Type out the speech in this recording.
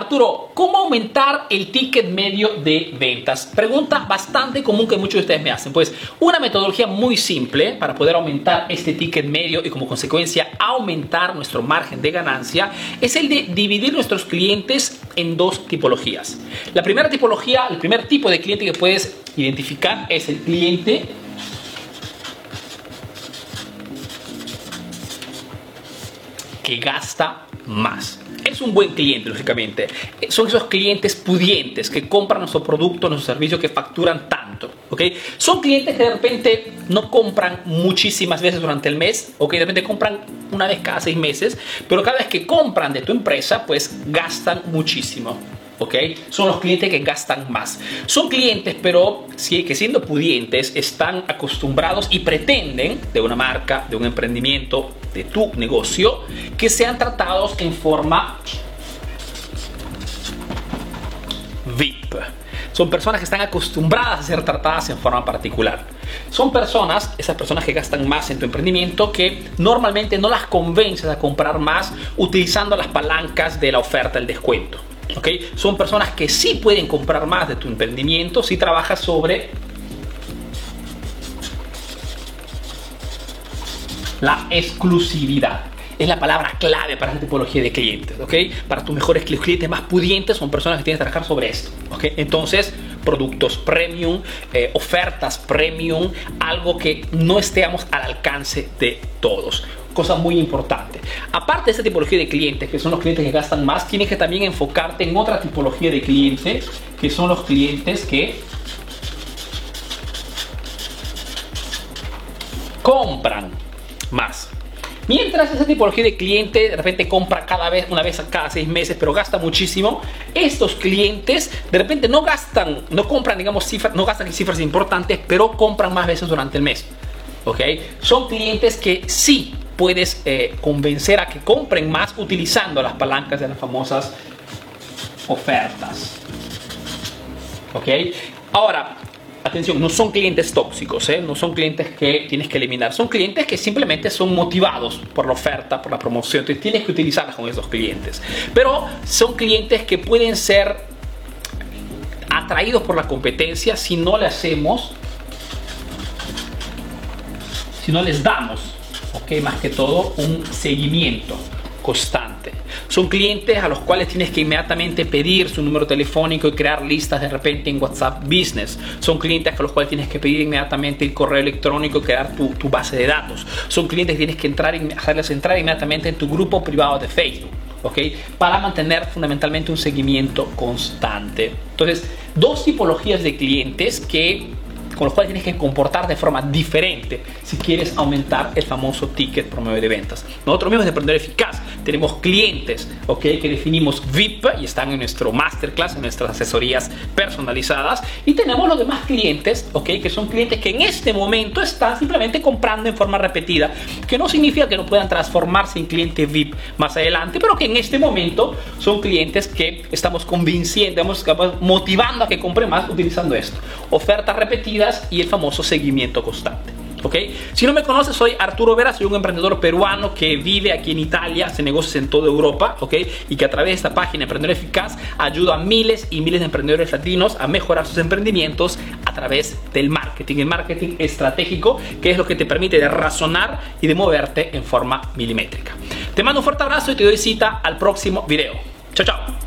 Arturo, ¿cómo aumentar el ticket medio de ventas? Pregunta bastante común que muchos de ustedes me hacen. Pues una metodología muy simple para poder aumentar este ticket medio y como consecuencia aumentar nuestro margen de ganancia es el de dividir nuestros clientes en dos tipologías. La primera tipología, el primer tipo de cliente que puedes identificar es el cliente que gasta más. Es un buen cliente, lógicamente. Son esos clientes pudientes que compran nuestro producto, nuestro servicio, que facturan tanto. ¿ok? Son clientes que de repente no compran muchísimas veces durante el mes, ¿ok? De repente compran una vez cada seis meses, pero cada vez que compran de tu empresa, pues gastan muchísimo. ¿Ok? Son los clientes que gastan más. Son clientes, pero sí, que siendo pudientes, están acostumbrados y pretenden de una marca, de un emprendimiento, de tu negocio, que sean tratados en forma VIP. Son personas que están acostumbradas a ser tratadas en forma particular. Son personas, esas personas que gastan más en tu emprendimiento, que normalmente no las convences a comprar más utilizando las palancas de la oferta, el descuento. ¿Okay? Son personas que sí pueden comprar más de tu emprendimiento si trabajas sobre la exclusividad. Es la palabra clave para esta tipología de clientes, ¿ok? Para tus mejores clientes más pudientes son personas que tienen que trabajar sobre esto, ¿ok? Entonces, productos premium, eh, ofertas premium, algo que no estemos al alcance de todos cosa muy importante. Aparte de esta tipología de clientes, que son los clientes que gastan más, tienes que también enfocarte en otra tipología de clientes, que son los clientes que compran más. Mientras esa tipología de cliente de repente compra cada vez, una vez cada seis meses, pero gasta muchísimo, estos clientes de repente no gastan, no compran, digamos, cifras, no gastan cifras importantes, pero compran más veces durante el mes. ¿Ok? Son clientes que sí puedes eh, convencer a que compren más utilizando las palancas de las famosas ofertas. ¿Ok? Ahora, atención, no son clientes tóxicos, ¿eh? no son clientes que tienes que eliminar, son clientes que simplemente son motivados por la oferta, por la promoción, entonces tienes que utilizarlas con esos clientes. Pero son clientes que pueden ser atraídos por la competencia si no le hacemos, si no les damos, ok, más que todo un seguimiento constante. Son clientes a los cuales tienes que inmediatamente pedir su número telefónico y crear listas de repente en WhatsApp Business. Son clientes a los cuales tienes que pedir inmediatamente el correo electrónico y crear tu, base de datos. Son clientes que tienes que entrar, hacerles entrar inmediatamente en tu grupo privado de Facebook. ¿ok? Para mantener fundamentalmente un seguimiento constante. Entonces, dos tipologías de clientes que con los cuales tienes que comportar de forma diferente si quieres aumentar el famoso ticket promedio de ventas. Nosotros mismos de Emprendedor Eficaz tenemos clientes okay, que definimos VIP y están en nuestro masterclass, en nuestras asesorías personalizadas. Y tenemos los demás clientes okay, que son clientes que en este momento están simplemente comprando en forma repetida, que no significa que no puedan transformarse en cliente VIP más adelante, pero que en este momento son clientes que estamos convenciendo, estamos motivando a que compren más utilizando esto. Ofertas repetidas y el famoso seguimiento constante. ¿ok? Si no me conoces, soy Arturo Vera, soy un emprendedor peruano que vive aquí en Italia, hace negocios en toda Europa, ¿ok? Y que a través de esta página Emprendedor Eficaz ayuda a miles y miles de emprendedores latinos a mejorar sus emprendimientos a través del marketing, el marketing estratégico, que es lo que te permite de razonar y de moverte en forma milimétrica. Te mando un fuerte abrazo y te doy cita al próximo video. Chao, chao.